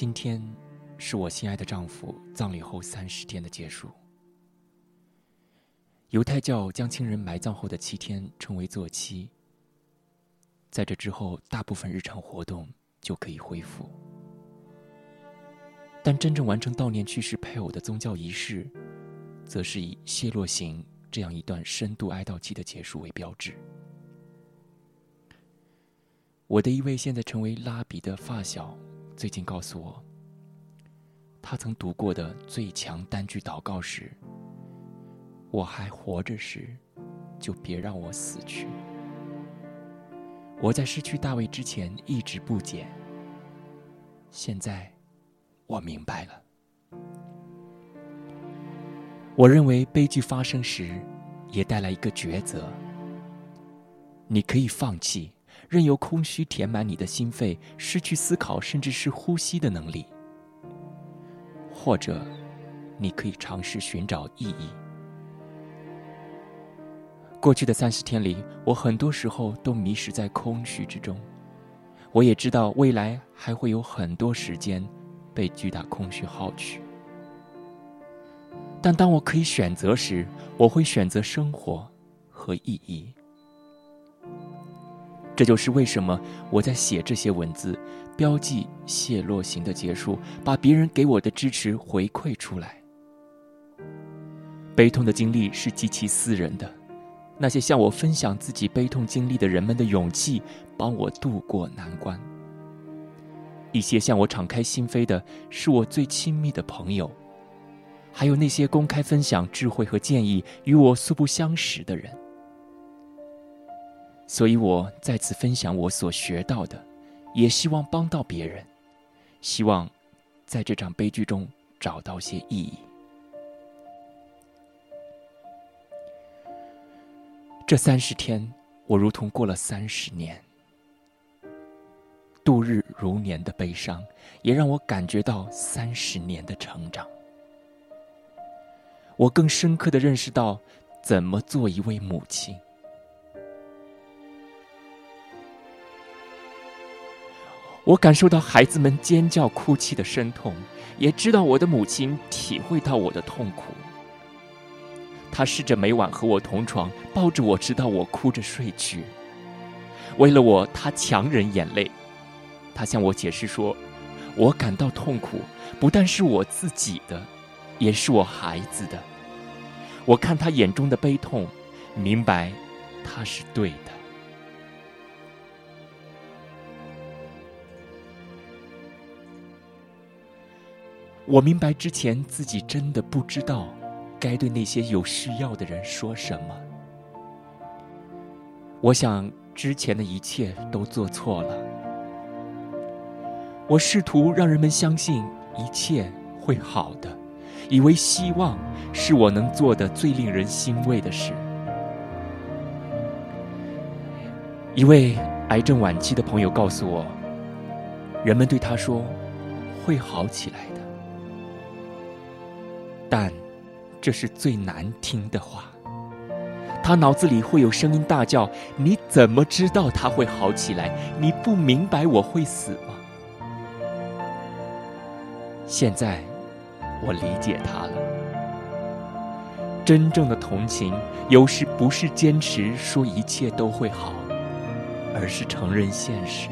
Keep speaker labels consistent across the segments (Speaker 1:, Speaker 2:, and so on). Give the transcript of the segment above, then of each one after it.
Speaker 1: 今天是我心爱的丈夫葬礼后三十天的结束。犹太教将亲人埋葬后的七天称为坐期，在这之后，大部分日常活动就可以恢复。但真正完成悼念去世配偶的宗教仪式，则是以谢落行这样一段深度哀悼期的结束为标志。我的一位现在成为拉比的发小，最近告诉我，他曾读过的最强单句祷告是：“我还活着时，就别让我死去。”我在失去大卫之前一直不解，现在我明白了。我认为悲剧发生时，也带来一个抉择：你可以放弃。任由空虚填满你的心肺，失去思考，甚至是呼吸的能力。或者，你可以尝试寻找意义。过去的三十天里，我很多时候都迷失在空虚之中。我也知道未来还会有很多时间被巨大空虚耗去。但当我可以选择时，我会选择生活和意义。这就是为什么我在写这些文字，标记谢落行的结束，把别人给我的支持回馈出来。悲痛的经历是极其私人的，那些向我分享自己悲痛经历的人们的勇气，帮我度过难关。一些向我敞开心扉的，是我最亲密的朋友，还有那些公开分享智慧和建议与我素不相识的人。所以我再次分享我所学到的，也希望帮到别人，希望在这场悲剧中找到些意义。这三十天，我如同过了三十年，度日如年的悲伤，也让我感觉到三十年的成长。我更深刻的认识到，怎么做一位母亲。我感受到孩子们尖叫、哭泣的深痛，也知道我的母亲体会到我的痛苦。她试着每晚和我同床，抱着我，直到我哭着睡去。为了我，她强忍眼泪。她向我解释说：“我感到痛苦，不但是我自己的，也是我孩子的。”我看她眼中的悲痛，明白，她是对的。我明白之前自己真的不知道该对那些有需要的人说什么。我想之前的一切都做错了。我试图让人们相信一切会好的，以为希望是我能做的最令人欣慰的事。一位癌症晚期的朋友告诉我，人们对他说：“会好起来的。”但，这是最难听的话。他脑子里会有声音大叫：“你怎么知道他会好起来？你不明白我会死吗？”现在，我理解他了。真正的同情，有时不是坚持说一切都会好，而是承认现实。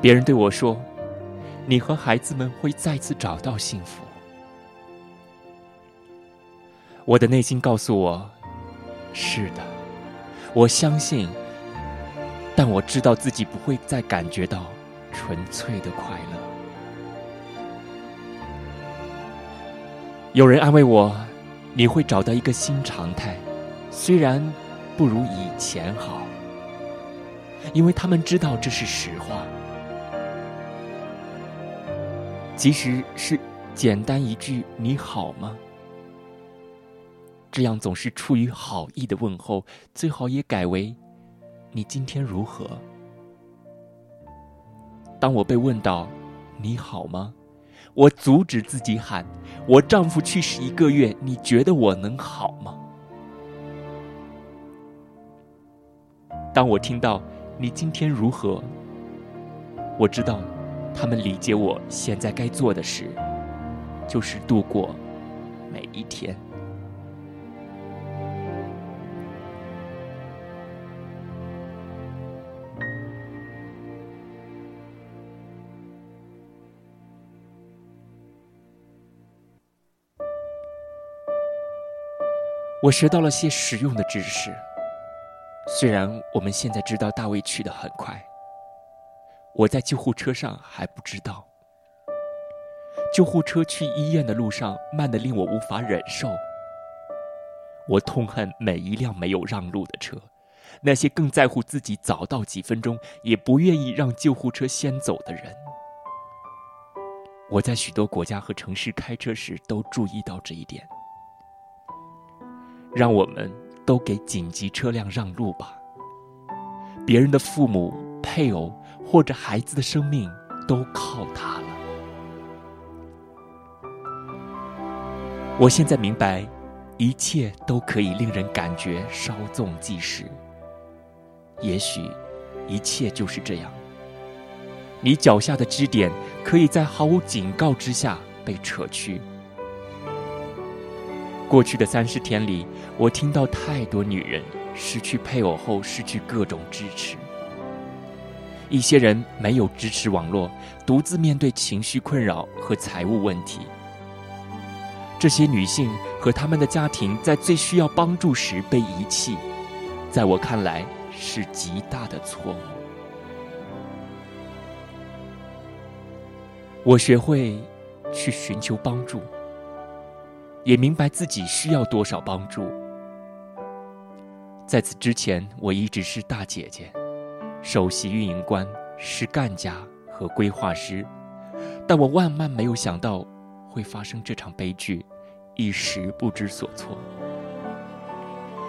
Speaker 1: 别人对我说。你和孩子们会再次找到幸福。我的内心告诉我，是的，我相信。但我知道自己不会再感觉到纯粹的快乐。有人安慰我，你会找到一个新常态，虽然不如以前好，因为他们知道这是实话。即使是简单一句“你好吗”，这样总是出于好意的问候，最好也改为“你今天如何”。当我被问到“你好吗”，我阻止自己喊：“我丈夫去世一个月，你觉得我能好吗？”当我听到“你今天如何”，我知道他们理解我现在该做的事，就是度过每一天。我学到了些实用的知识。虽然我们现在知道大卫去得很快，我在救护车上还不知道。救护车去医院的路上慢得令我无法忍受。我痛恨每一辆没有让路的车，那些更在乎自己早到几分钟，也不愿意让救护车先走的人。我在许多国家和城市开车时都注意到这一点。让我们都给紧急车辆让路吧。别人的父母、配偶或者孩子的生命都靠它了。我现在明白，一切都可以令人感觉稍纵即逝。也许，一切就是这样。你脚下的支点可以在毫无警告之下被扯去。过去的三十天里，我听到太多女人失去配偶后失去各种支持。一些人没有支持网络，独自面对情绪困扰和财务问题。这些女性和他们的家庭在最需要帮助时被遗弃，在我看来是极大的错误。我学会去寻求帮助。也明白自己需要多少帮助。在此之前，我一直是大姐姐、首席运营官、是干家和规划师，但我万万没有想到会发生这场悲剧，一时不知所措。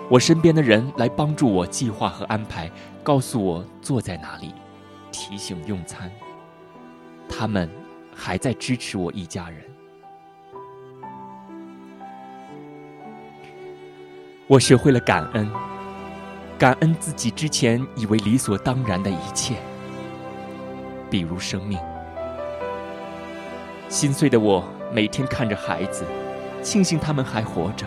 Speaker 1: 我身边的人来帮助我计划和安排，告诉我坐在哪里，提醒用餐。他们还在支持我一家人。我学会了感恩，感恩自己之前以为理所当然的一切，比如生命。心碎的我每天看着孩子，庆幸他们还活着。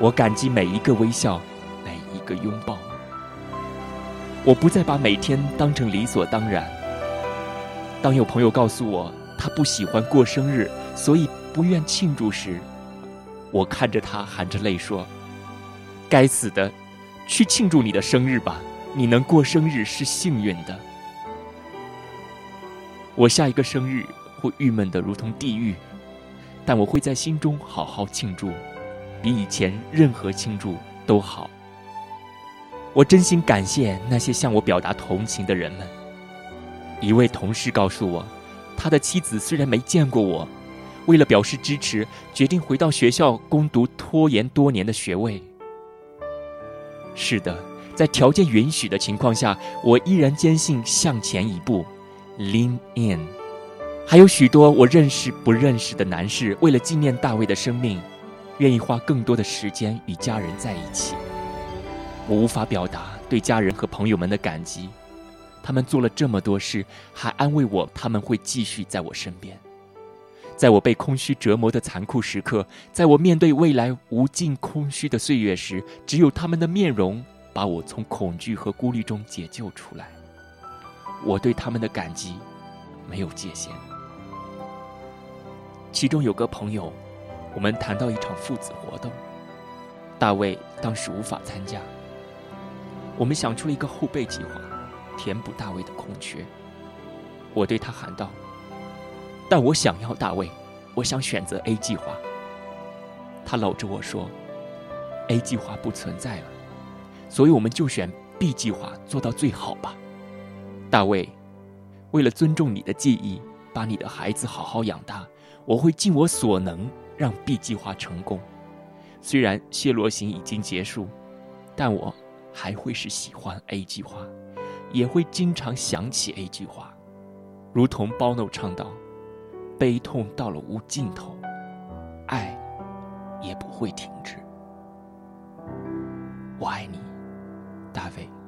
Speaker 1: 我感激每一个微笑，每一个拥抱。我不再把每天当成理所当然。当有朋友告诉我他不喜欢过生日，所以不愿庆祝时，我看着他，含着泪说：“该死的，去庆祝你的生日吧！你能过生日是幸运的。我下一个生日会郁闷的如同地狱，但我会在心中好好庆祝，比以前任何庆祝都好。我真心感谢那些向我表达同情的人们。一位同事告诉我，他的妻子虽然没见过我。”为了表示支持，决定回到学校攻读拖延多年的学位。是的，在条件允许的情况下，我依然坚信向前一步，lean in。还有许多我认识不认识的男士，为了纪念大卫的生命，愿意花更多的时间与家人在一起。我无法表达对家人和朋友们的感激，他们做了这么多事，还安慰我他们会继续在我身边。在我被空虚折磨的残酷时刻，在我面对未来无尽空虚的岁月时，只有他们的面容把我从恐惧和孤立中解救出来。我对他们的感激没有界限。其中有个朋友，我们谈到一场父子活动，大卫当时无法参加。我们想出了一个后备计划，填补大卫的空缺。我对他喊道。但我想要大卫，我想选择 A 计划。他搂着我说：“A 计划不存在了，所以我们就选 B 计划做到最好吧。”大卫，为了尊重你的记忆，把你的孩子好好养大，我会尽我所能让 B 计划成功。虽然谢罗行已经结束，但我还会是喜欢 A 计划，也会经常想起 A 计划，如同 Bono 唱道。悲痛到了无尽头爱也不会停止。我爱你大卫。